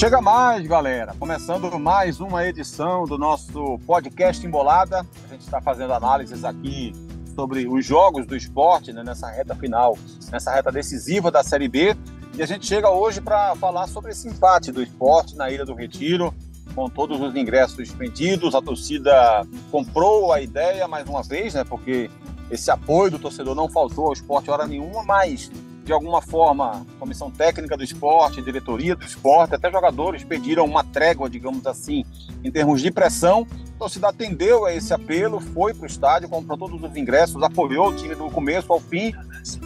Chega mais, galera. Começando mais uma edição do nosso podcast Embolada. A gente está fazendo análises aqui sobre os jogos do esporte né, nessa reta final, nessa reta decisiva da Série B. E a gente chega hoje para falar sobre esse empate do esporte na Ilha do Retiro, com todos os ingressos vendidos. A torcida comprou a ideia mais uma vez, né? Porque esse apoio do torcedor não faltou ao esporte hora nenhuma, mas de alguma forma, comissão técnica do esporte, diretoria do esporte, até jogadores pediram uma trégua, digamos assim, em termos de pressão. A torcida atendeu a esse apelo, foi para o estádio, comprou todos os ingressos, apoiou o time do começo ao fim,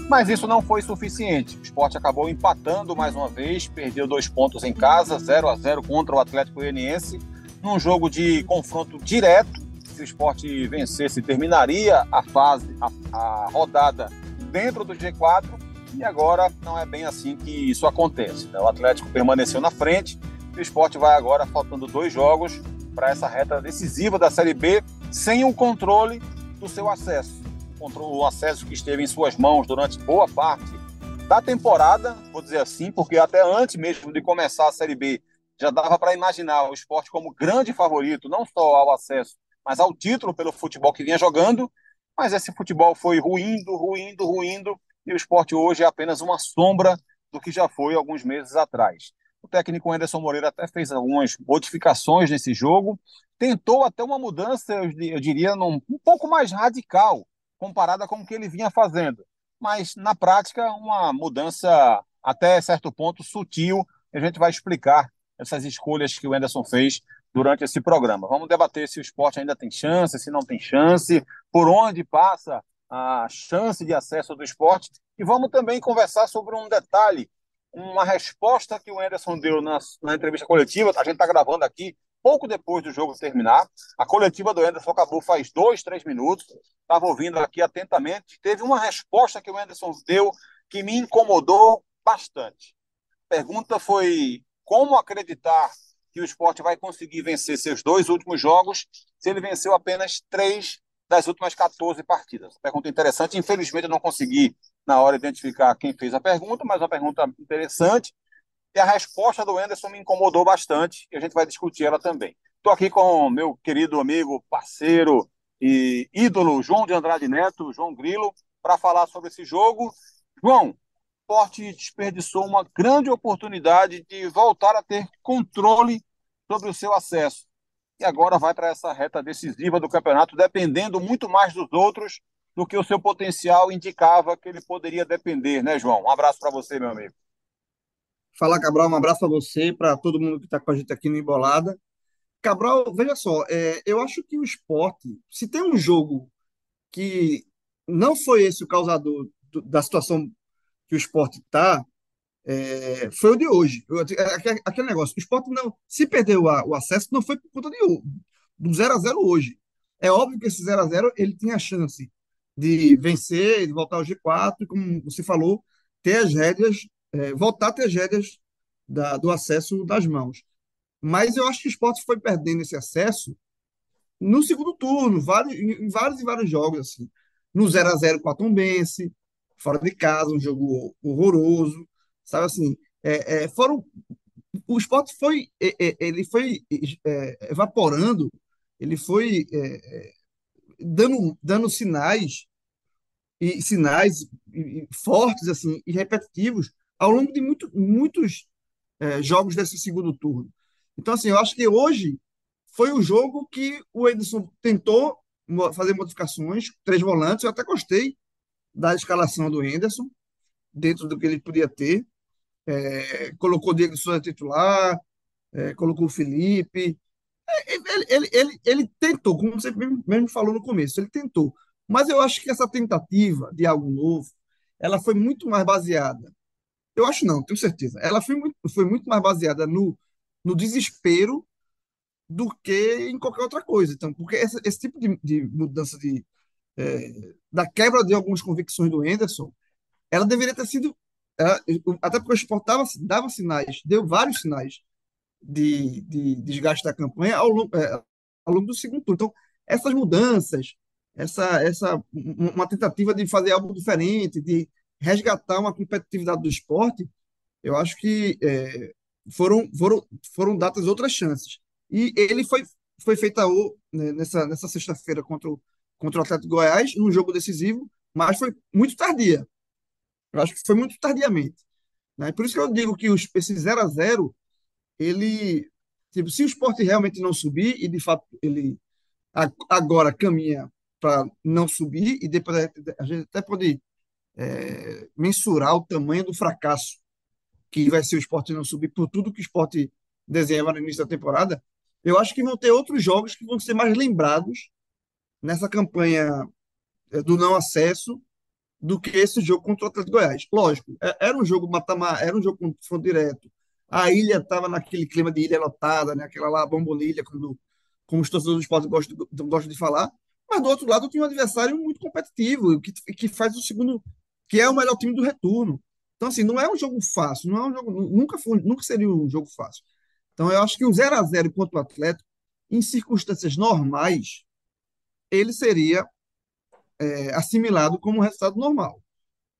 mas isso não foi suficiente. O esporte acabou empatando mais uma vez, perdeu dois pontos em casa, 0 a 0 contra o Atlético Goianiense, num jogo de confronto direto. Se o esporte vencesse, terminaria a fase, a, a rodada dentro do G4 e agora não é bem assim que isso acontece. Né? O Atlético permaneceu na frente, o esporte vai agora, faltando dois jogos, para essa reta decisiva da Série B, sem o controle do seu acesso. O acesso que esteve em suas mãos durante boa parte da temporada, vou dizer assim, porque até antes mesmo de começar a Série B, já dava para imaginar o esporte como grande favorito, não só ao acesso, mas ao título pelo futebol que vinha jogando. Mas esse futebol foi ruindo, ruindo, ruindo, e o esporte hoje é apenas uma sombra do que já foi alguns meses atrás. O técnico Anderson Moreira até fez algumas modificações nesse jogo, tentou até uma mudança, eu diria, num, um pouco mais radical, comparada com o que ele vinha fazendo. Mas, na prática, uma mudança até certo ponto sutil. A gente vai explicar essas escolhas que o Anderson fez durante esse programa. Vamos debater se o esporte ainda tem chance, se não tem chance, por onde passa a chance de acesso do esporte. E vamos também conversar sobre um detalhe, uma resposta que o Anderson deu na, na entrevista coletiva. A gente está gravando aqui pouco depois do jogo terminar. A coletiva do Anderson acabou faz dois, três minutos. Estava ouvindo aqui atentamente. Teve uma resposta que o Anderson deu que me incomodou bastante. A pergunta foi como acreditar que o esporte vai conseguir vencer seus dois últimos jogos se ele venceu apenas três das últimas 14 partidas. Pergunta interessante. Infelizmente, eu não consegui, na hora, identificar quem fez a pergunta, mas uma pergunta interessante. E a resposta do Anderson me incomodou bastante, e a gente vai discutir ela também. Estou aqui com meu querido amigo, parceiro e ídolo, João de Andrade Neto, João Grilo, para falar sobre esse jogo. João, o Sport desperdiçou uma grande oportunidade de voltar a ter controle sobre o seu acesso e agora vai para essa reta decisiva do campeonato, dependendo muito mais dos outros do que o seu potencial indicava que ele poderia depender, né, João? Um abraço para você, meu amigo. Fala, Cabral, um abraço para você, para todo mundo que está com a gente aqui no Embolada. Cabral, veja só, é, eu acho que o esporte, se tem um jogo que não foi esse o causador do, da situação que o esporte está, é, foi o de hoje. Eu, aquele, aquele negócio, o esporte não. Se perdeu o acesso, não foi por conta de, do 0 a 0 hoje. É óbvio que esse 0 a 0 ele tinha a chance de vencer, de voltar ao G4, e como você falou, ter as rédeas, é, voltar a ter as rédeas da, do acesso das mãos. Mas eu acho que o esporte foi perdendo esse acesso no segundo turno, vários, em vários e vários jogos. assim No 0 a 0 com a Tombense, fora de casa, um jogo horroroso sabe assim, é, é, foram o esporte foi é, é, ele foi é, evaporando, ele foi é, dando dando sinais e sinais fortes assim e repetitivos ao longo de muito, muitos jogos desse segundo turno. Então assim, eu acho que hoje foi o jogo que o Edson tentou fazer modificações, três volantes, eu até gostei da escalação do Henderson, dentro do que ele podia ter é, colocou o Diego Souza titular, é, colocou o Felipe. É, ele, ele, ele, ele, tentou, como você mesmo falou no começo, ele tentou. Mas eu acho que essa tentativa de algo novo, ela foi muito mais baseada. Eu acho não, tenho certeza. Ela foi muito, foi muito mais baseada no, no desespero do que em qualquer outra coisa. Então, porque esse, esse tipo de, de mudança de, é, da quebra de algumas convicções do Anderson, ela deveria ter sido até porque o esporte dava, dava sinais, deu vários sinais de, de desgaste da campanha ao longo, é, ao longo do segundo turno. Então, essas mudanças, essa, essa uma tentativa de fazer algo diferente, de resgatar uma competitividade do esporte, eu acho que é, foram, foram, foram dadas outras chances. E ele foi, foi feita o, né, nessa, nessa sexta-feira contra o, contra o Atlético Goiás, num jogo decisivo, mas foi muito tardia. Eu acho que foi muito tardiamente. Né? Por isso que eu digo que os, esse 0 a 0 ele. Tipo, se o esporte realmente não subir, e de fato ele agora caminha para não subir, e depois a gente até pode é, mensurar o tamanho do fracasso que vai ser o esporte não subir por tudo que o esporte desenhava no início da temporada, eu acho que vão ter outros jogos que vão ser mais lembrados nessa campanha é, do não acesso do que esse jogo contra o Atlético Goiás. Lógico, é, era um jogo matamar, era um jogo com confronto direto. A ilha estava naquele clima de ilha lotada, né? aquela lá bombolilha, quando, como os torcedores do esporte gostam, gostam de falar. Mas do outro lado tinha um adversário muito competitivo, que, que faz o segundo, que é o melhor time do retorno. Então, assim, não é um jogo fácil, não é um jogo, nunca, foi, nunca seria um jogo fácil. Então, eu acho que o 0 a 0 contra o Atlético, em circunstâncias normais, ele seria é, assimilado como um resultado normal.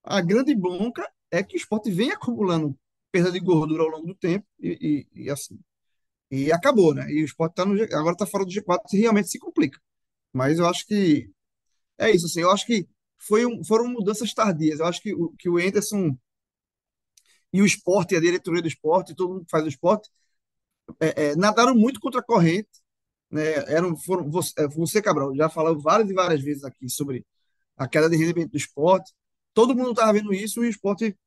A grande bronca é que o esporte vem acumulando perda de gordura ao longo do tempo e, e, e assim. E acabou, né? E o esporte tá no, agora está fora do G4 e realmente se complica. Mas eu acho que é isso, assim. Eu acho que foi um, foram mudanças tardias. Eu acho que, o, que o Anderson e o esporte, a diretoria do esporte, todo mundo que faz o esporte, é, é, nadaram muito contra a corrente né, eram, foram, você, é, você, Cabral, já falou várias e várias vezes aqui sobre a queda de rendimento do esporte. Todo mundo estava vendo isso e o esporte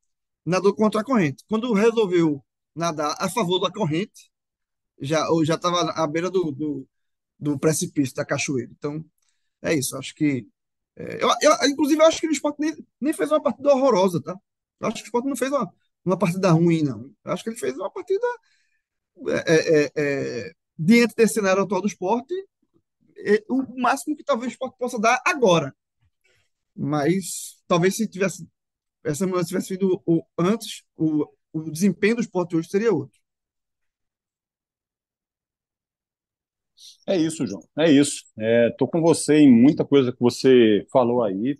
nadou contra a corrente. Quando resolveu nadar a favor da corrente, já já estava à beira do, do, do, precipício da cachoeira. Então, é isso. Acho que. É, eu, eu, inclusive, eu acho que o esporte nem, nem fez uma partida horrorosa, tá? Eu acho que o esporte não fez uma, uma partida ruim, não. Eu acho que ele fez uma partida. É, é, é diante desse cenário atual do esporte, é o máximo que talvez o esporte possa dar agora. Mas talvez se tivesse essa mudança tivesse sido o, antes, o, o desempenho do esporte hoje seria outro. É isso, João. É isso. Estou é, com você em muita coisa que você falou aí.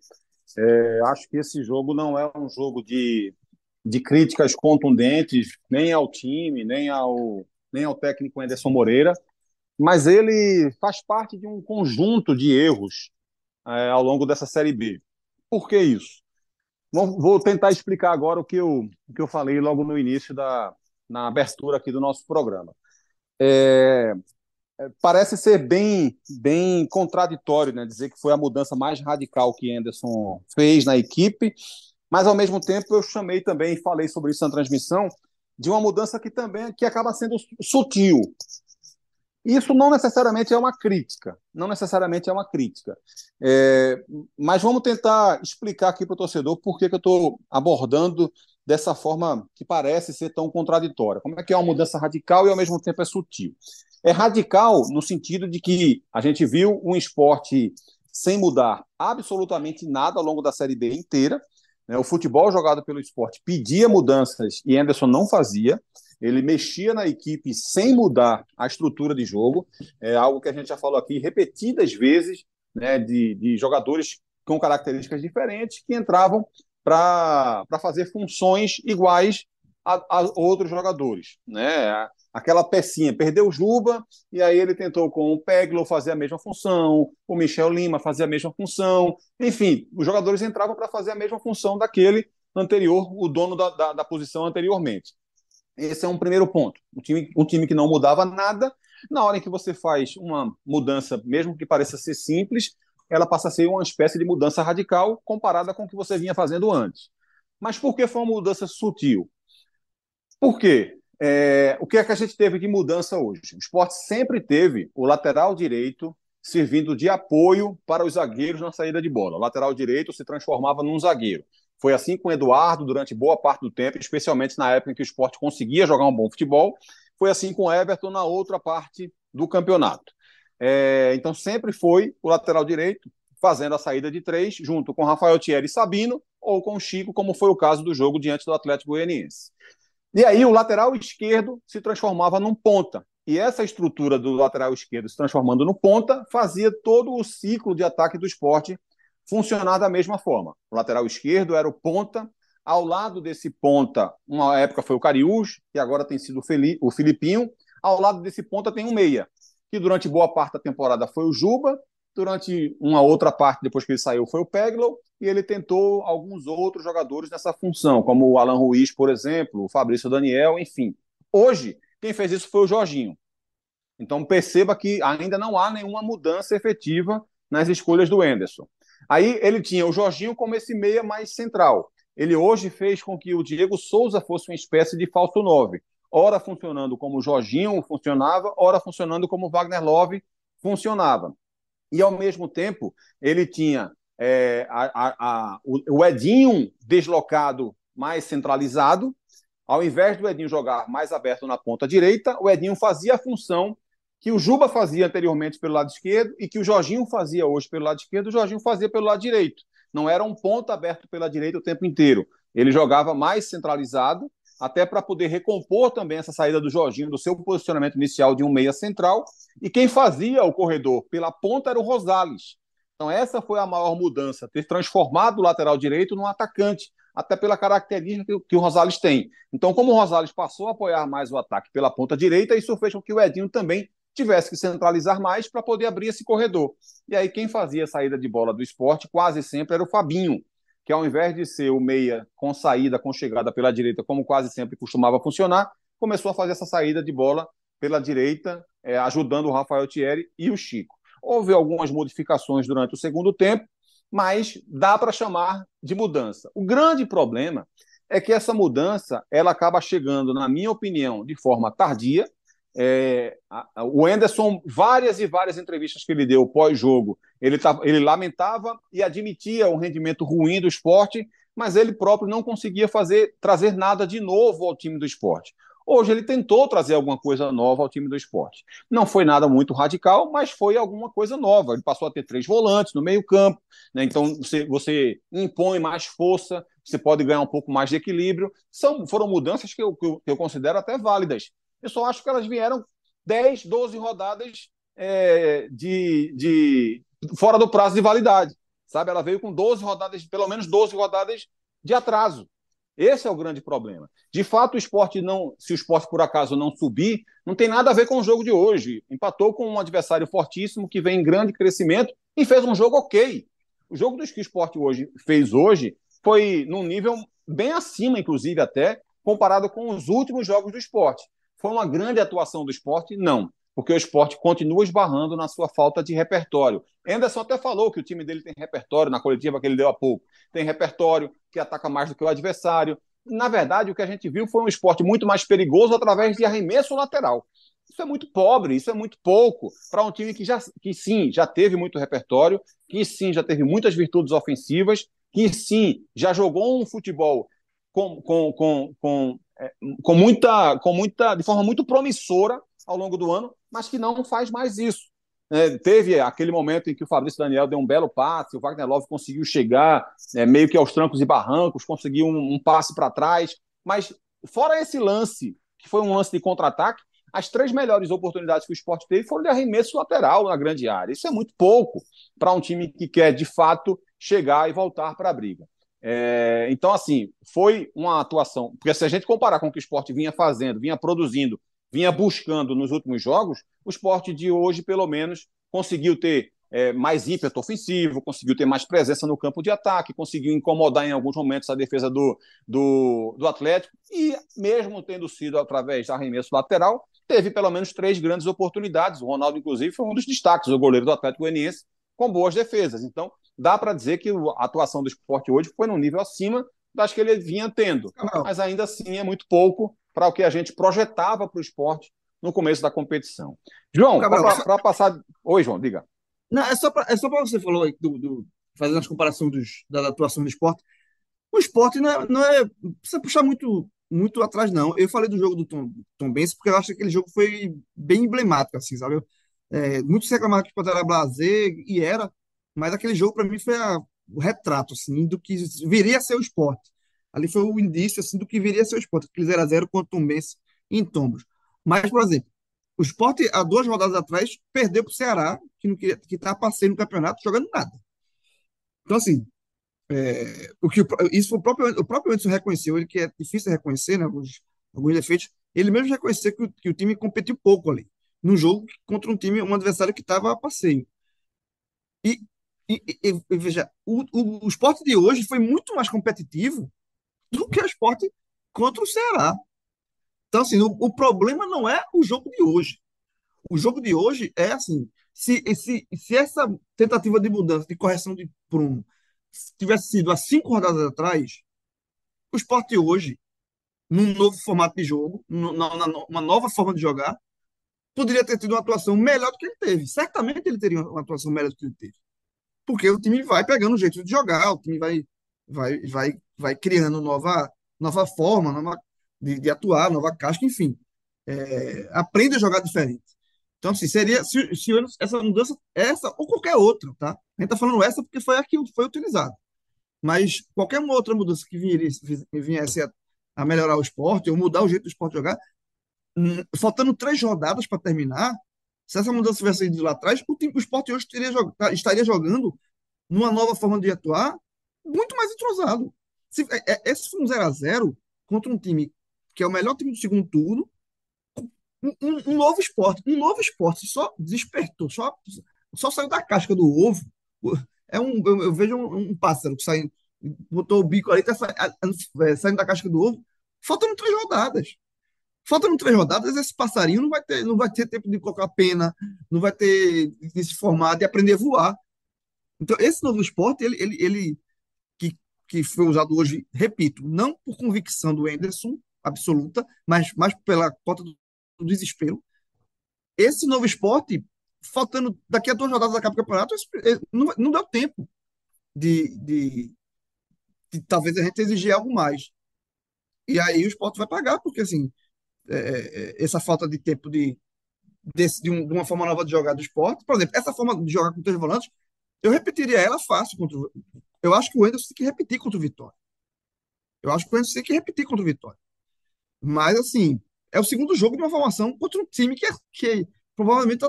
É, acho que esse jogo não é um jogo de, de críticas contundentes nem ao time, nem ao, nem ao técnico Anderson Moreira, mas ele faz parte de um conjunto de erros é, ao longo dessa Série B. Por que isso? Vou tentar explicar agora o que eu, o que eu falei logo no início da na abertura aqui do nosso programa. É, é, parece ser bem, bem contraditório né, dizer que foi a mudança mais radical que Anderson fez na equipe, mas ao mesmo tempo eu chamei também e falei sobre isso na transmissão de uma mudança que também que acaba sendo sutil. Isso não necessariamente é uma crítica, não necessariamente é uma crítica. É, mas vamos tentar explicar aqui para o torcedor por que, que eu estou abordando dessa forma que parece ser tão contraditória. Como é que é uma mudança radical e ao mesmo tempo é sutil? É radical no sentido de que a gente viu um esporte sem mudar absolutamente nada ao longo da Série B inteira? O futebol jogado pelo esporte pedia mudanças e Anderson não fazia. Ele mexia na equipe sem mudar a estrutura de jogo. É algo que a gente já falou aqui repetidas vezes, né, de, de jogadores com características diferentes que entravam para fazer funções iguais a, a, outros jogadores. Né? Aquela pecinha. Perdeu o Juba, e aí ele tentou com o Peglo fazer a mesma função, o Michel Lima fazer a mesma função. Enfim, os jogadores entravam para fazer a mesma função daquele anterior, o dono da, da, da, posição anteriormente. Esse é um primeiro ponto. Um time, um time que não mudava nada, na hora em que você faz uma mudança, mesmo que pareça ser simples, ela passa a ser uma espécie de mudança radical comparada com o que você vinha fazendo antes. Mas por que foi uma mudança sutil? Por quê? É, o que é que a gente teve de mudança hoje? O esporte sempre teve o lateral direito servindo de apoio para os zagueiros na saída de bola. O lateral direito se transformava num zagueiro. Foi assim com o Eduardo durante boa parte do tempo, especialmente na época em que o esporte conseguia jogar um bom futebol. Foi assim com o Everton na outra parte do campeonato. É, então sempre foi o lateral direito fazendo a saída de três, junto com Rafael Thierry e Sabino, ou com Chico, como foi o caso do jogo diante do Atlético Goianiense. E aí o lateral esquerdo se transformava num ponta. E essa estrutura do lateral esquerdo se transformando no ponta fazia todo o ciclo de ataque do esporte funcionar da mesma forma. O lateral esquerdo era o ponta Ao lado desse ponta, uma época foi o Cariús, que agora tem sido o Filipinho. Ao lado desse ponta tem um meia, que durante boa parte da temporada foi o Juba, durante uma outra parte, depois que ele saiu, foi o Peglow, e ele tentou alguns outros jogadores nessa função, como o Alan Ruiz, por exemplo, o Fabrício Daniel, enfim. Hoje, quem fez isso foi o Jorginho. Então perceba que ainda não há nenhuma mudança efetiva nas escolhas do Enderson. Aí ele tinha o Jorginho como esse meia mais central. Ele hoje fez com que o Diego Souza fosse uma espécie de falso 9. Ora funcionando como o Jorginho funcionava, ora funcionando como o Wagner Love funcionava. E ao mesmo tempo, ele tinha é, a, a, a, o Edinho deslocado mais centralizado. Ao invés do Edinho jogar mais aberto na ponta direita, o Edinho fazia a função que o Juba fazia anteriormente pelo lado esquerdo e que o Jorginho fazia hoje pelo lado esquerdo, o Jorginho fazia pelo lado direito. Não era um ponto aberto pela direita o tempo inteiro. Ele jogava mais centralizado, até para poder recompor também essa saída do Jorginho do seu posicionamento inicial de um meia central. E quem fazia o corredor pela ponta era o Rosales. Então, essa foi a maior mudança, ter transformado o lateral direito num atacante, até pela característica que, o Rosales tem. Então, como o Rosales passou a apoiar mais o ataque pela ponta direita, isso fez com que o Edinho também tivesse que centralizar mais para poder abrir esse corredor. E aí quem fazia a saída de bola do esporte quase sempre era o Fabinho, que ao invés de ser o meia com saída, com chegada pela direita, como quase sempre costumava funcionar, começou a fazer essa saída de bola pela direita, é, ajudando o Rafael Thierry e o Chico. Houve algumas modificações durante o segundo tempo, mas dá para chamar de mudança. O grande problema é que essa mudança ela acaba chegando, na minha opinião, de forma tardia, é, a, o Anderson, várias e várias entrevistas que ele deu pós-jogo, ele, tá, ele lamentava e admitia um rendimento ruim do esporte, mas ele próprio não conseguia fazer trazer nada de novo ao time do esporte. Hoje ele tentou trazer alguma coisa nova ao time do esporte. Não foi nada muito radical, mas foi alguma coisa nova. Ele passou a ter três volantes no meio-campo, né? então você, você, impõe mais força, você pode ganhar um pouco mais de equilíbrio. São, foram mudanças que eu, que eu considero até válidas. Eu só acho que elas vieram 10, 12 rodadas é, de, de fora do prazo de validade. Sabe? Ela veio com 12 rodadas, pelo menos 12 rodadas de atraso. Esse é o grande problema. De fato, o esporte não, se o esporte por acaso não subir, não tem nada a ver com o jogo de hoje. Empatou com um adversário fortíssimo que vem em grande crescimento e fez um jogo ok. O jogo dos que o esporte hoje fez hoje foi num nível bem acima, inclusive, até, comparado com os últimos jogos do esporte. Foi uma grande atuação do esporte? Não, porque o esporte continua esbarrando na sua falta de repertório. Anderson até falou que o time dele tem repertório na coletiva que ele deu há pouco. Tem repertório que ataca mais do que o adversário. Na verdade, o que a gente viu foi um esporte muito mais perigoso através de arremesso lateral. Isso é muito pobre, isso é muito pouco para um time que, já, que sim, já teve muito repertório, que sim, já teve muitas virtudes ofensivas, que sim, já jogou um futebol com, com, com, com com muita, com muita, de forma muito promissora ao longo do ano, mas que não faz mais isso. É, teve aquele momento em que o Fabrício Daniel deu um belo passe, o Wagner Love conseguiu chegar é, meio que aos trancos e barrancos, conseguiu um, um passe para trás, mas fora esse lance, que foi um lance de contra-ataque, as três melhores oportunidades que o esporte teve foram de arremesso lateral na grande área. Isso é muito pouco para um time que quer, de fato, chegar e voltar para a briga. É, então, assim, foi uma atuação. Porque se a gente comparar com o que o esporte vinha fazendo, vinha produzindo, vinha buscando nos últimos jogos, o esporte de hoje, pelo menos, conseguiu ter é, mais ímpeto ofensivo, conseguiu ter mais presença no campo de ataque, conseguiu incomodar em alguns momentos a defesa do, do, do Atlético, e mesmo tendo sido através de arremesso lateral, teve pelo menos três grandes oportunidades. O Ronaldo, inclusive, foi um dos destaques, o goleiro do Atlético Goianiense, com boas defesas. Então, dá para dizer que a atuação do esporte hoje foi num nível acima das que ele vinha tendo. Mas ainda assim é muito pouco para o que a gente projetava para o esporte no começo da competição. João, para passar. Oi, João, diga. Não, é só para é você falou aí, do, do, fazendo as comparações dos, da atuação do esporte. O esporte não é, não é. Precisa puxar muito, muito atrás, não. Eu falei do jogo do Tom, Tom Benz porque eu acho que aquele jogo foi bem emblemático, assim, sabe? É, muitos reclamaram que o esporte era blazer, e era, mas aquele jogo, para mim, foi a, o retrato assim, do que viria a ser o esporte. Ali foi o indício assim, do que viria a ser o esporte, aquele 0x0 contra o Tombense em Tombos. Mas, por exemplo, o esporte, há duas rodadas atrás, perdeu para o Ceará, que não que estava passeio no campeonato, jogando nada. Então, assim, É, o que isso o próprio o próprio Anderson reconheceu, ele que é difícil reconhecer, né, alguns, alguns defeitos, ele mesmo reconheceu que o, que o time competiu pouco ali, no jogo contra um time, um adversário que estava a passeio. E, e, e, e veja, o, o, o esporte de hoje foi muito mais competitivo do que o esporte contra o Ceará. Então, assim, o, o problema não é o jogo de hoje. O jogo de hoje é assim: se, se, se essa tentativa de mudança, de correção de prumo, tivesse sido há cinco rodadas atrás, o esporte hoje, num novo formato de jogo, numa nova forma de jogar, poderia ter tido uma atuação melhor do que ele teve. Certamente ele teria uma atuação melhor do que ele teve. Porque o time vai pegando o jeito de jogar, o time vai, vai, vai, vai criando nova, nova forma nova, de, de atuar, nova casca, enfim. É, aprende a jogar diferente. Então, assim, seria se, se essa mudança, essa ou qualquer outra, tá? A gente tá falando essa porque foi a que foi utilizada. Mas qualquer outra mudança que viesse, viesse a, a, melhorar o esporte ou mudar o jeito do esporte jogar, hum, faltando três rodadas para terminar, se essa mudança tivesse ido lá atrás, o, time, o esporte hoje teria, tá, estaria jogando numa nova forma de atuar muito mais entrosado. Se, é, é esse foi um 0x0 contra um time que é o melhor time do segundo turno, um, um, novo esporte, um novo esporte, só despertou, só, só saiu da casca do ovo. É um, eu, eu vejo um, um, pássaro que sai, botou o bico ali, tá saindo da casca do ovo, faltando três rodadas. Faltando três rodadas, esse passarinho não vai ter, não vai ter tempo de colocar pena, não vai ter de se formar, de aprender a voar. Então, esse novo esporte, ele, ele, ele que, que foi usado hoje, repito, não por convicção do Anderson absoluta, mas mais pela cota do do desespero. Esse novo esporte, faltando daqui a duas rodadas da Copa do Campeonato, não, não deu tempo de, de, de, talvez a gente exigir algo mais. E aí o esporte vai pagar, porque assim, é, é, é essa falta de tempo de, desse, de, um, de, uma forma nova de jogar do esporte, por exemplo, essa forma de jogar com três volantes, eu repetiria ela fácil contra o, Eu acho que o Anderson tem que repetir contra o Vitória. Eu acho que o Anderson tem que repetir contra o Vitória. Mas, assim, é o segundo jogo de uma formação contra um time que, é, que provavelmente tá,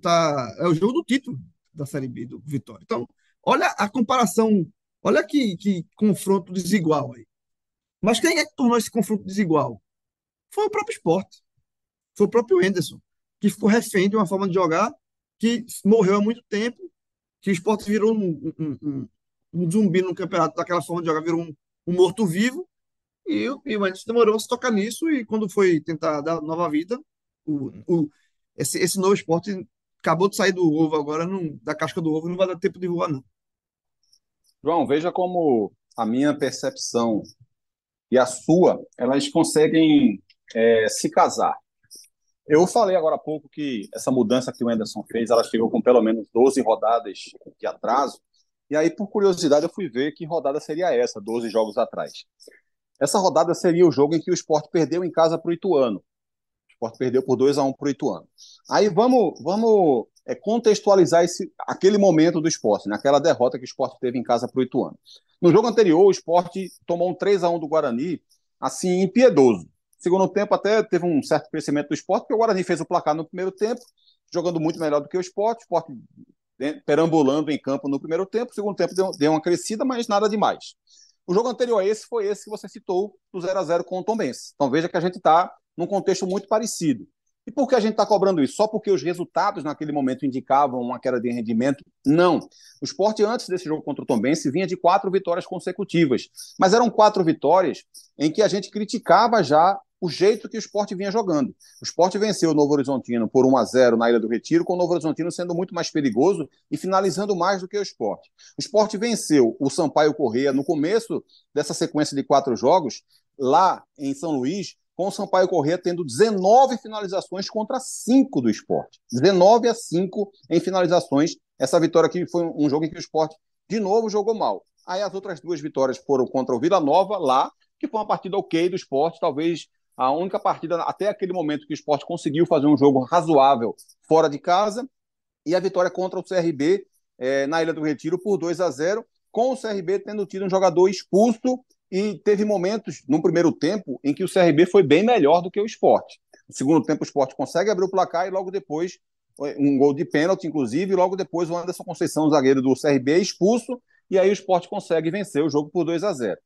tá, é o jogo do título da Série B do Vitória. Então, olha a comparação, olha que, que confronto desigual aí. Mas quem é que tornou esse confronto desigual? Foi o próprio esporte. Foi o próprio Henderson, que ficou refém de uma forma de jogar que morreu há muito tempo, que o esporte virou um, um, um, um zumbi no campeonato daquela forma de jogar, virou um, um morto-vivo, e, e o Anderson demorou a se tocar nisso, e quando foi tentar dar nova vida, o, o, esse, esse novo esporte acabou de sair do ovo agora, não, da casca do ovo, não vai dar tempo de voar, não. João, veja como a minha percepção e a sua, elas conseguem é, se casar. Eu falei agora há pouco que essa mudança que o Anderson fez, ela chegou com pelo menos 12 rodadas de atraso. E aí, por curiosidade, eu fui ver que rodada seria essa, 12 jogos atrás. Essa rodada seria o jogo em que o esporte perdeu em casa para o Ituano. O esporte perdeu por 2 a 1 para o Ituano. Aí vamos, vamos é, contextualizar esse, aquele momento do esporte, naquela né? derrota que o esporte teve em casa para o Ituano. No jogo anterior, o esporte tomou um 3 a 1 do Guarani, assim, impiedoso. Segundo tempo, até teve um certo crescimento do esporte, porque o Guarani fez o placar no primeiro tempo, jogando muito melhor do que o esporte. O esporte perambulando em campo no primeiro tempo. segundo tempo deu, deu uma crescida, mas nada demais. O jogo anterior a esse foi esse que você citou, do 0 a 0 com o Tom Benz. Então veja que a gente está num contexto muito parecido. E por que a gente está cobrando isso? Só porque os resultados naquele momento indicavam uma queda de rendimento? Não. O esporte, antes desse jogo contra o Tom Benz, vinha de quatro vitórias consecutivas. Mas eram quatro vitórias em que a gente criticava já o jeito que o esporte vinha jogando. O esporte venceu o Novo Horizontino por 1 a 0 na Ilha do Retiro, com o Novo Horizontino sendo muito mais perigoso e finalizando mais do que o esporte. O esporte venceu o Sampaio Correia no começo dessa sequência de quatro jogos, lá em São Luís, com o Sampaio Correia tendo 19 finalizações contra 5 do esporte. 19 a 5 em finalizações. Essa vitória aqui foi um jogo em que o esporte, de novo, jogou mal. Aí as outras duas vitórias foram contra o Vila Nova, lá, que foi uma partida ok do esporte, talvez a única partida até aquele momento que o esporte conseguiu fazer um jogo razoável fora de casa, e a vitória contra o CRB é, na Ilha do Retiro por 2 a 0 com o CRB tendo tido um jogador expulso e teve momentos no primeiro tempo em que o CRB foi bem melhor do que o esporte. No segundo tempo, o esporte consegue abrir o placar e logo depois, um gol de pênalti, inclusive, e logo depois o Anderson Conceição, zagueiro do CRB, é expulso e aí o esporte consegue vencer o jogo por 2 a 0.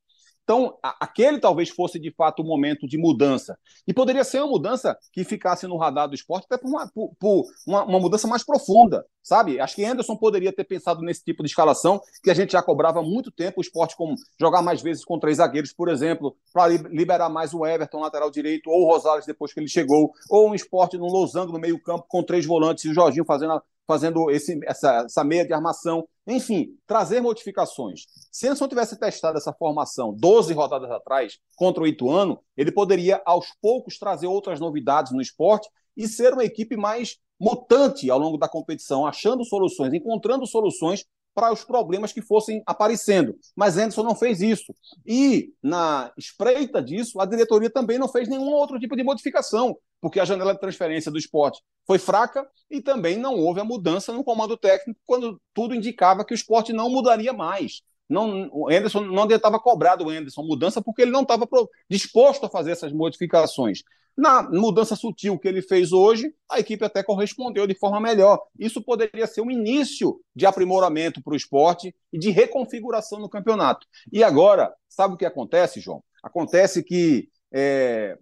Então, aquele talvez fosse de fato o momento de mudança. E poderia ser uma mudança que ficasse no radar do esporte, até por uma, por, por uma, uma, mudança mais profunda, sabe? Acho que Anderson poderia ter pensado nesse tipo de escalação, que a gente já cobrava há muito tempo o esporte como jogar mais vezes com três zagueiros, por exemplo, para liberar mais o Everton, lateral direito, ou o Rosales depois que ele chegou, ou um esporte no losango no meio-campo com três volantes e o Jorginho fazendo a, fazendo esse, essa, essa meia de armação. Enfim, trazer modificações. Se Anderson tivesse testado essa formação 12 rodadas atrás contra o Ituano, ele poderia, aos poucos, trazer outras novidades no esporte e ser uma equipe mais mutante ao longo da competição, achando soluções, encontrando soluções para os problemas que fossem aparecendo. Mas Anderson não fez isso. E, na espreita disso, a diretoria também não fez nenhum outro tipo de modificação, porque a janela de transferência do esporte foi fraca e também não houve a mudança no comando técnico, quando tudo indicava que o esporte não mudaria mais. Não, o Anderson não estava cobrado o Anderson mudança porque ele não estava disposto a fazer essas modificações. Na mudança sutil que ele fez hoje, a equipe até correspondeu de forma melhor. Isso poderia ser um início de aprimoramento para o esporte e de reconfiguração no campeonato. E agora, sabe o que acontece, João? Acontece que é,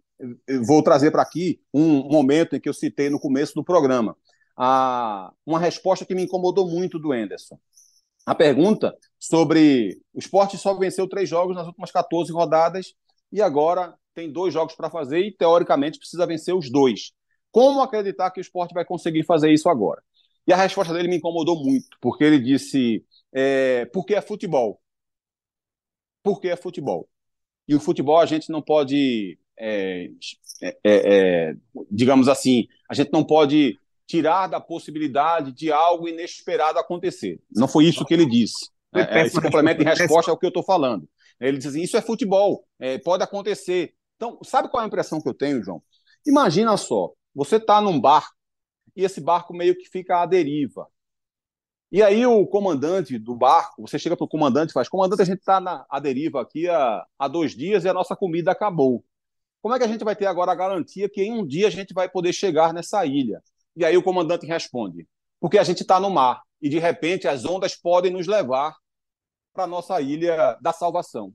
vou trazer para aqui um momento em que eu citei no começo do programa. A, uma resposta que me incomodou muito do Enderson. A pergunta sobre o esporte só venceu três jogos nas últimas 14 rodadas e agora tem dois jogos para fazer e, teoricamente, precisa vencer os dois. Como acreditar que o esporte vai conseguir fazer isso agora? E a resposta dele me incomodou muito, porque ele disse: é, porque é futebol. Porque é futebol. E o futebol a gente não pode, é, é, é, é digamos assim, a gente não pode tirar da possibilidade de algo inesperado acontecer. Não foi isso que ele disse. É, esse complemento em resposta ao que eu estou falando. Ele diz assim: isso é futebol, pode acontecer. Então, sabe qual é a impressão que eu tenho, João? Imagina só, você está num barco e esse barco meio que fica à deriva. E aí o comandante do barco, você chega para o comandante e faz, comandante, a gente está à deriva aqui há, há dois dias e a nossa comida acabou. Como é que a gente vai ter agora a garantia que em um dia a gente vai poder chegar nessa ilha? E aí o comandante responde, porque a gente está no mar e de repente as ondas podem nos levar para a nossa ilha da salvação.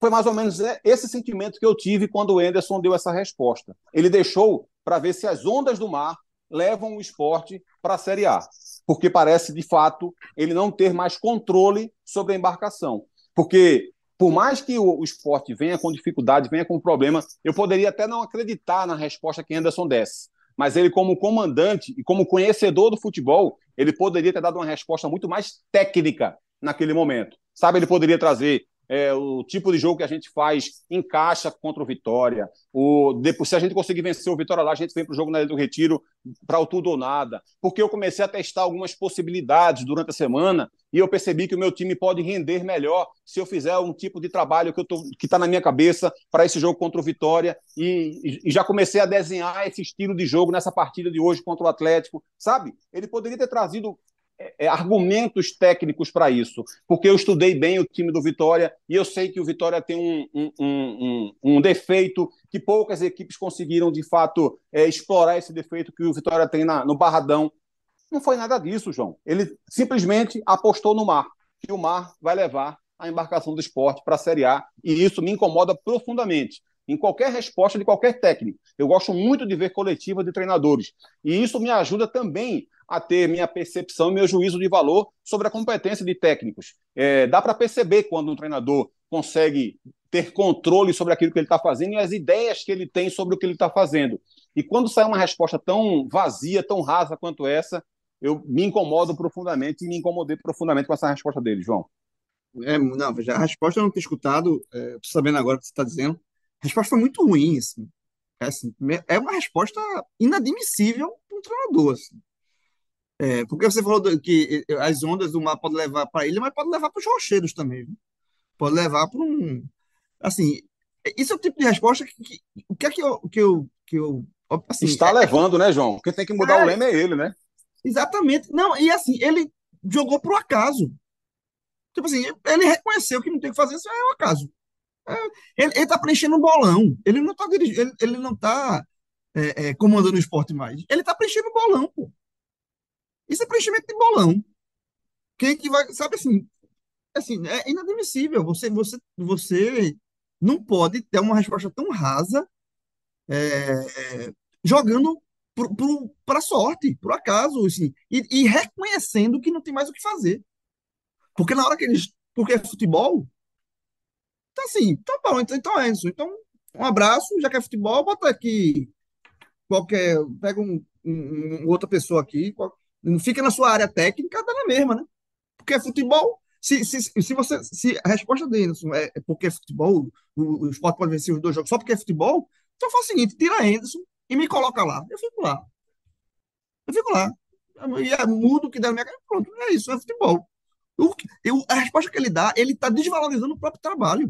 Foi mais ou menos esse sentimento que eu tive quando o Enderson deu essa resposta. Ele deixou para ver se as ondas do mar levam o esporte para a Série A, porque parece de fato ele não ter mais controle sobre a embarcação. Porque por mais que o, o esporte venha com dificuldade, venha com problema, eu poderia até não acreditar na resposta que Anderson desse. Mas ele, como comandante e como conhecedor do futebol, ele poderia ter dado uma resposta muito mais técnica naquele momento. Sabe, ele poderia trazer é, o tipo de jogo que a gente faz encaixa contra o Vitória. O, depois, se a gente conseguir vencer o Vitória lá, a gente vem para o jogo na Ilha do Retiro para o tudo ou nada. Porque eu comecei a testar algumas possibilidades durante a semana e eu percebi que o meu time pode render melhor se eu fizer um tipo de trabalho que está na minha cabeça para esse jogo contra o Vitória. E, e, já comecei a desenhar esse estilo de jogo nessa partida de hoje contra o Atlético. Sabe? Ele poderia ter trazido argumentos técnicos para isso, porque eu estudei bem o time do Vitória e eu sei que o Vitória tem um, um, um, um defeito que poucas equipes conseguiram, de fato, é, explorar esse defeito que o Vitória tem na, no Barradão. Não foi nada disso, João. Ele simplesmente apostou no mar, que o mar vai levar a embarcação do esporte para a Série A, e isso me incomoda profundamente em qualquer resposta de qualquer técnico. Eu gosto muito de ver coletiva de treinadores. E isso me ajuda também a ter minha percepção e meu juízo de valor sobre a competência de técnicos. É, dá para perceber quando um treinador consegue ter controle sobre aquilo que ele está fazendo e as ideias que ele tem sobre o que ele está fazendo. E quando sai uma resposta tão vazia, tão rasa quanto essa, eu me incomodo profundamente e me incomodei profundamente com essa resposta dele, João. É, não, já a resposta eu não tinha escutado, é, sabendo agora o que você está dizendo. A resposta foi muito ruim, assim. É, assim, é uma resposta inadmissível para um treinador. Assim. É, porque você falou que as ondas do mar podem levar para ele, mas pode levar para os rocheiros também. Viu? Pode levar para um. Assim, isso é o tipo de resposta que. que o que é que eu. Que eu, que eu assim, Está é, levando, né, João? Quem tem que mudar é, o lema é ele, né? Exatamente. Não, e assim, ele jogou pro acaso. Tipo assim, ele reconheceu que não tem que fazer, isso é um acaso. É, ele, ele tá preenchendo um bolão. Ele não tá dirigindo, ele, ele não tá é, é, comandando o esporte mais. Ele tá preenchendo um bolão, pô. Isso é preenchimento de bolão. Quem que vai, sabe assim, assim, é inadmissível. Você, você, você não pode ter uma resposta tão rasa é, é, jogando para sorte, por acaso, assim, e, e, reconhecendo que não tem mais o que fazer. Porque na hora que eles. Porque é futebol. Então, assim, tá bom, então, então é isso. Então, um abraço, já que é futebol, bota aqui qualquer. Pega um, um, outra pessoa aqui, fica na sua área técnica, dá na mesma, né? Porque é futebol. Se, se, se, você, se a resposta dele é, é porque é futebol, o, o esporte pode vencer os dois jogos só porque é futebol, então faz o seguinte: tira Anderson e me coloca lá. Eu fico lá. Eu fico lá. E é mudo que dá na minha cara. Pronto, é isso, é futebol. O, eu, a resposta que ele dá, ele está desvalorizando o próprio trabalho.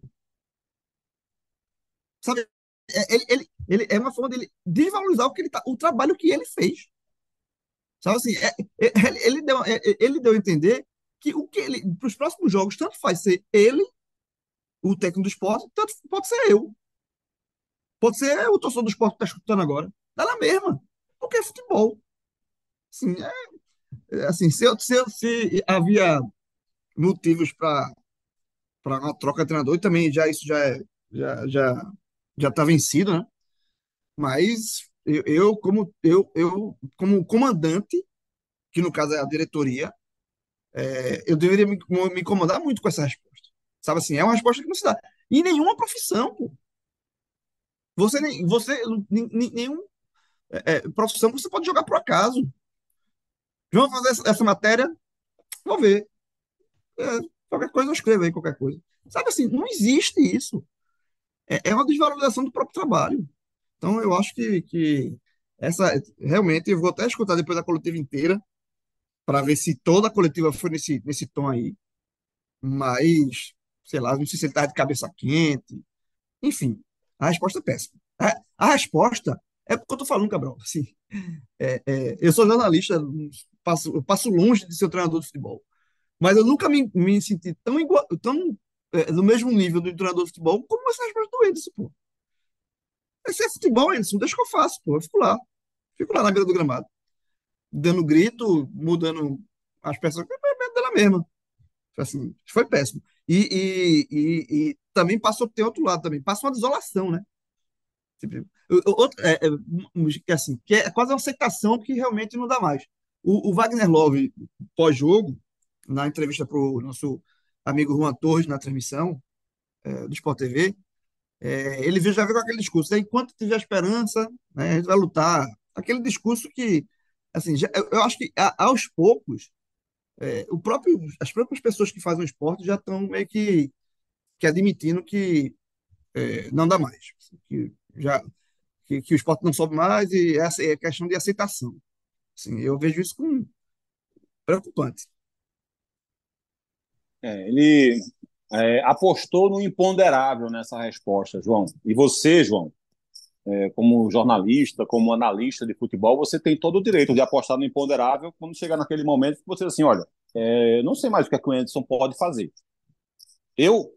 Sabe? É, ele, ele, ele, é uma forma dele desvalorizar o, que ele tá, o trabalho que ele fez. Sabe assim? É, é, ele, ele, deu, é, ele deu a entender que o que ele, para os próximos jogos, tanto faz ser ele, o técnico do esporte, tanto pode ser eu. Pode ser o torcedor do esporte que está escutando agora. Dá na mesma. Porque é futebol. Assim, é, é assim se, se, se havia motivos para para uma troca de treinador, e também já isso já é, já já já está vencido, né? Mas eu, como eu, eu como comandante, que no caso é a diretoria, é, eu deveria me, me, incomodar muito com essa resposta. Sabe assim, é uma resposta que não se dá. Em nenhuma profissão, pô. Você, você nenhum é, é, profissão você pode jogar por acaso. Vamos fazer essa, essa matéria? Vou ver. É, qualquer coisa eu escrevo aí, qualquer coisa. Sabe assim, não existe isso. É, é uma desvalorização do próprio trabalho. Então, eu acho que, que essa realmente eu vou até escutar depois a coletiva inteira para ver se toda a coletiva foi nesse, nesse tom aí. Mas, sei lá, não sei se ele está de cabeça quente. Enfim, a resposta é péssima. A, a resposta é porque eu estou falando, Cabral. Assim, é, é, eu sou jornalista, passo, eu passo longe de ser treinador de futebol. Mas eu nunca me, me senti tão, igual, tão é, no mesmo nível do treinador de futebol como essa resposta do Edson, pô. Esse é futebol, Edson, deixa que eu faço, pô. Eu fico lá. Fico lá na beira do gramado dando grito, mudando as peças, dela mesma. Assim, foi péssimo. E, e, e, e, também passou ter outro lado também, passa uma desolação, né? Tipo, outro, é, é, assim, que é quase uma aceitação que realmente não dá mais. O, o Wagner Love, pós-jogo, na entrevista para o nosso amigo Juan Torres, na transmissão é, do Sport TV, é, ele já veio com aquele discurso, enquanto tiver esperança, né, a gente vai lutar. Aquele discurso que assim, já, eu, acho que a, aos poucos, é, o próprio, as próprias pessoas que fazem o esporte já estão meio que, que admitindo que é, não dá mais, que já que, que, o esporte não sobe mais e essa é questão de aceitação. Assim, eu vejo isso como preocupante. É, ele é, apostou no imponderável nessa resposta, João. E você, João, é, como jornalista, como analista de futebol, você tem todo o direito de apostar no imponderável quando chegar naquele momento que você assim, olha, é, não sei mais o que, é que o Anderson pode fazer. Eu,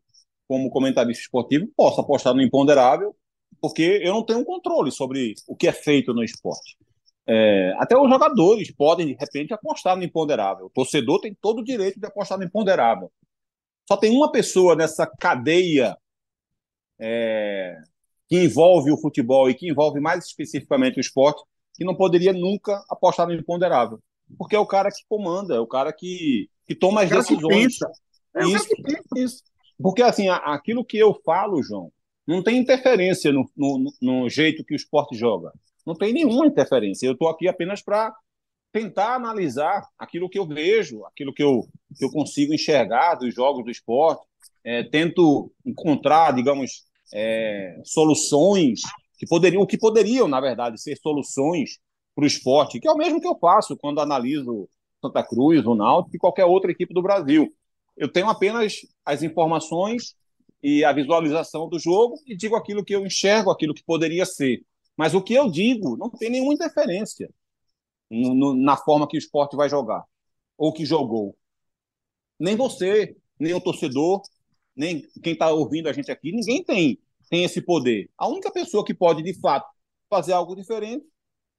como comentarista esportivo, posso apostar no imponderável porque eu não tenho controle sobre o que é feito no esporte. É, até os jogadores podem, de repente, apostar no imponderável. O torcedor tem todo o direito de apostar no imponderável. Só tem uma pessoa nessa cadeia é, que envolve o futebol e que envolve mais especificamente o esporte, que não poderia nunca apostar no imponderável. Porque é o cara que comanda, é o cara que, que toma as decisões. É isso, isso. Porque assim, aquilo que eu falo, João, não tem interferência no, no, no jeito que o esporte joga. Não tem nenhuma interferência. Eu estou aqui apenas para tentar analisar aquilo que eu vejo, aquilo que eu, que eu consigo enxergar dos jogos do esporte. É, tento encontrar, digamos, é, soluções que poderiam, que poderiam, na verdade, ser soluções para o esporte, que é o mesmo que eu faço quando analiso Santa Cruz, o Náutico e qualquer outra equipe do Brasil. Eu tenho apenas as informações e a visualização do jogo e digo aquilo que eu enxergo, aquilo que poderia ser. Mas o que eu digo não tem nenhuma interferência no, no, na forma que o esporte vai jogar ou que jogou. Nem você, nem o torcedor, nem quem está ouvindo a gente aqui, ninguém tem, tem esse poder. A única pessoa que pode, de fato, fazer algo diferente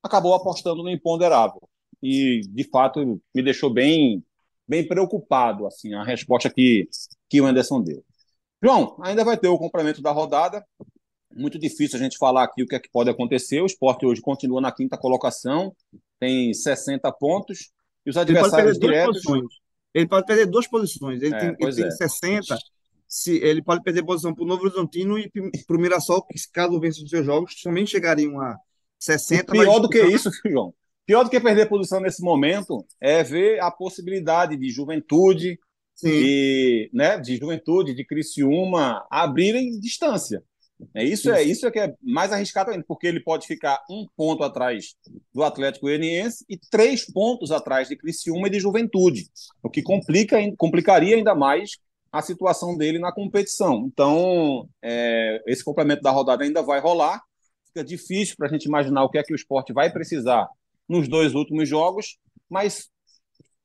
acabou apostando no imponderável. E, de fato, me deixou bem, bem preocupado. assim A resposta que, que o Anderson deu. João, ainda vai ter o complemento da rodada. Muito difícil a gente falar aqui o que é que pode acontecer. O esporte hoje continua na quinta colocação, tem 60 pontos. E os adversários ele diretos. Ele pode perder duas posições. Ele é, tem, ele tem é. 60. Se, ele pode perder posição para o Novo Horizontino e para o Mirassol, que caso vença os seus jogos, também chegariam a 60. E pior do que isso, João. Pior do que perder posição nesse momento é ver a possibilidade de juventude, e, né, de juventude, de Criciúma, abrirem distância. É isso, é isso é que é mais arriscado ainda, porque ele pode ficar um ponto atrás do Atlético Goianiense e três pontos atrás de Criciúma e de Juventude, o que complica, complicaria ainda mais a situação dele na competição. Então, é, esse complemento da rodada ainda vai rolar. Fica difícil para a gente imaginar o que é que o esporte vai precisar nos dois últimos jogos, mas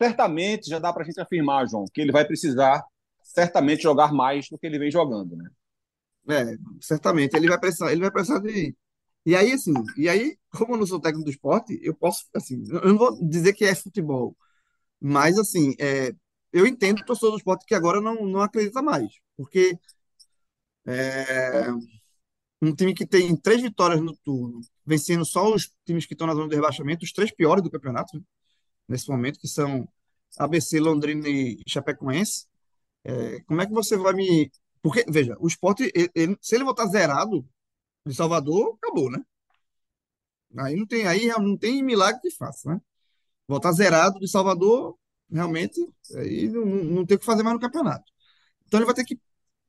certamente já dá para a gente afirmar, João, que ele vai precisar certamente jogar mais do que ele vem jogando, né? É, certamente. Ele vai precisar, ele vai precisar de. E aí, assim, e aí, como eu não sou técnico do esporte, eu posso, assim, eu não vou dizer que é futebol, mas, assim, é, eu entendo o torcedor do esporte que agora não, não acredita mais, porque é, um time que tem três vitórias no turno, vencendo só os times que estão na zona de rebaixamento, os três piores do campeonato, né, nesse momento, que são ABC, Londrina e Chapecoense, é, como é que você vai me porque, veja, o esporte, ele, ele, se ele voltar zerado de Salvador, acabou, né? Aí não tem, aí não tem milagre que faça, né? Voltar zerado de Salvador, realmente, aí não, não tem o que fazer mais no campeonato. Então ele vai ter que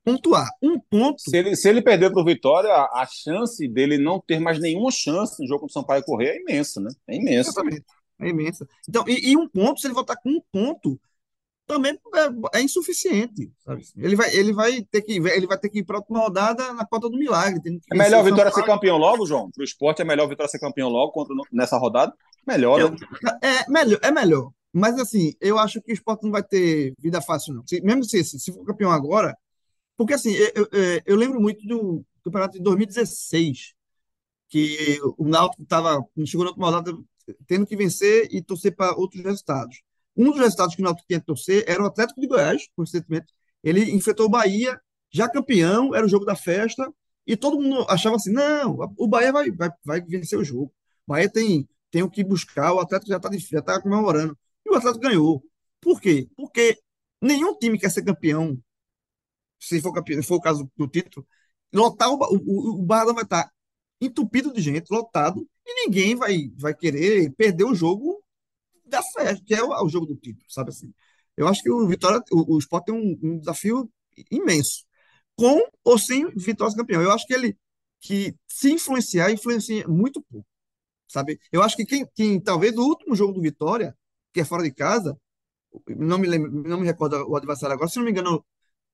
pontuar. Um ponto. Se ele, se ele perder para o Vitória, a chance dele não ter mais nenhuma chance no jogo do Sampaio Correr é imensa, né? É imensa. Exatamente. É imensa. Então, e, e um ponto, se ele voltar com um ponto, também é, é, insuficiente. Sabe? Ele, vai, ele, vai ter que, ele vai ter que ir para a última rodada na cota do milagre. é melhor Vitória ser campeão logo, João? Para o esporte é melhor Vitória ser campeão logo contra, nessa rodada? Melhor, né? É, melhor, é melhor. Mas assim, eu acho que o esporte não vai ter vida fácil, não. Se, mesmo se, se for campeão agora, porque assim, eu, eu, eu lembro muito do campeonato de 2016, que o Náutico estava, chegou na última rodada tendo que vencer e torcer para outros resultados. Um dos resultados que o Náutico tinha que torcer era o Atlético de Goiás, coincidentemente. Ele enfrentou o Bahia, já campeão, era o jogo da festa, e todo mundo achava assim: não, o Bahia vai, vai, vai vencer o jogo. O Bahia tem, tem o que buscar, o Atlético já está já tá comemorando. E o Atlético ganhou. Por quê? Porque nenhum time quer ser campeão, se for, campeão, se for o caso do título, lotar o, o, o Bahia vai estar entupido de gente, lotado, e ninguém vai, vai querer perder o jogo da festa, que é o, o, jogo do título, sabe assim? Eu acho que o Vitória, o, o Sport tem um, um, desafio imenso, com ou sem Vitória campeão. Eu acho que ele, que se influenciar, influencia muito pouco, sabe? Eu acho que quem, quem talvez o último jogo do Vitória, que é fora de casa, não me lembro, não me recordo o adversário agora, se não me engano,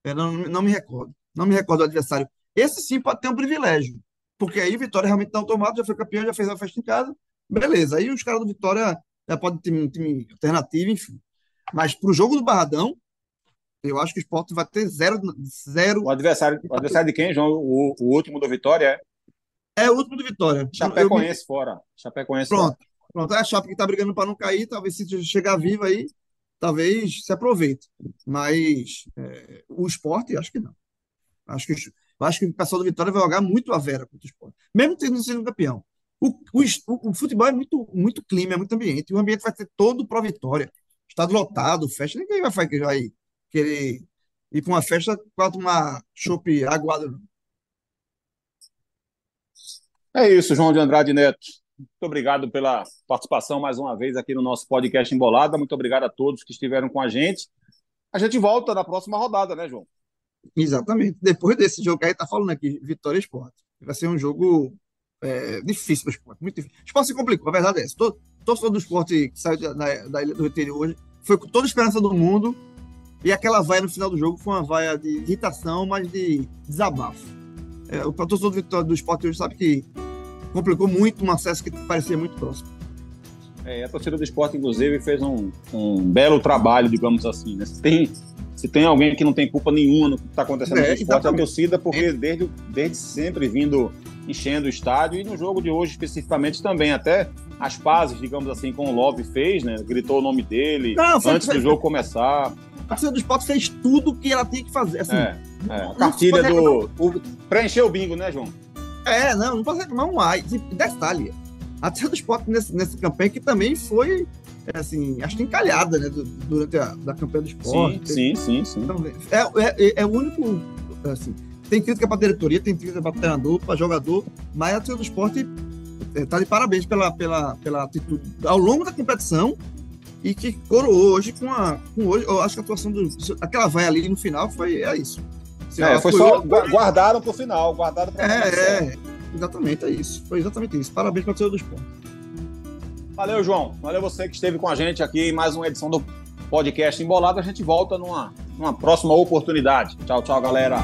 não, não me recordo, não me recordo o adversário. Esse sim pode ter um privilégio, porque aí Vitória realmente está automático, já foi campeão, já fez a festa em casa, beleza. Aí os caras do Vitória pode ter um time alternativo, enfim. Mas para o jogo do Barradão, eu acho que o esporte vai ter zero. zero... O, adversário, o adversário de quem, João? O, o último do Vitória é? É o último do Vitória. Chapecoense eu... fora. Chapecoense Pronto. Fora. Pronto, é a Chape que está brigando para não cair, talvez se chegar vivo aí, talvez se aproveite. Mas é, o esporte, acho que não. Acho que, acho que o pessoal do Vitória vai jogar muito a vera contra o esporte. Mesmo tendo sido campeão. O, o, o, futebol é muito, muito clima, é muito ambiente. O ambiente vai ser todo pro vitória. Estado lotado, festa. Ninguém vai, vai querer ir para uma festa para tomar chopp aguado. É isso, João de Andrade Neto. Muito obrigado pela participação mais uma vez aqui no nosso podcast Embolada. Muito obrigado a todos que estiveram com a gente. A gente volta na próxima rodada, né, João? Exatamente. Depois desse jogo que a gente está falando aqui, Vitória Esporte. Vai ser um jogo é, difícil para o esporte, muito difícil. O esporte se complicou, a verdade é essa. Todo, torcedor do esporte que saiu da, da Ilha do Retiro hoje foi com toda a esperança do mundo e aquela vaia no final do jogo foi uma vaia de irritação, mas de desabafo. É, o torcedor do, do esporte hoje sabe que complicou muito um acesso que parecia muito próximo. É, a torcida do esporte, inclusive, fez um, um belo trabalho, digamos assim. Né? Tem, se tem alguém que não tem culpa nenhuma no que está acontecendo é, no esporte, é a torcida, porque desde, desde sempre vindo enchendo o estádio e no jogo de hoje especificamente também até as pazes, digamos assim, com o Love fez, né? Gritou o nome dele Não, antes do jogo começar. torcida do esporte fez tudo o que ela tinha que fazer. Assim, é, é. Cartilha do. O, preencheu o bingo, né, João? É, não, não pode reclamar ai. Detalhe, a torcida do esporte nesse, nesse campanha que também foi, assim, acho que encalhada, né, durante a da campanha do esporte. Sim, sim, sim. sim. Então, é, é, é o único, assim, tem crítica para a diretoria, tem crítica para treinador, para jogador, mas a torcida do esporte está de parabéns pela, pela, pela atitude ao longo da competição e que coroou hoje com a. Com hoje, eu acho que a atuação do. Aquela vai ali no final foi é isso. Assim, é, foi só. Guardaram para o final, guardaram para É, é, exatamente, é isso. Foi exatamente isso. Parabéns para o do esporte. Valeu, João. Valeu você que esteve com a gente aqui em mais uma edição do podcast Embolado. A gente volta numa, numa próxima oportunidade. Tchau, tchau, galera.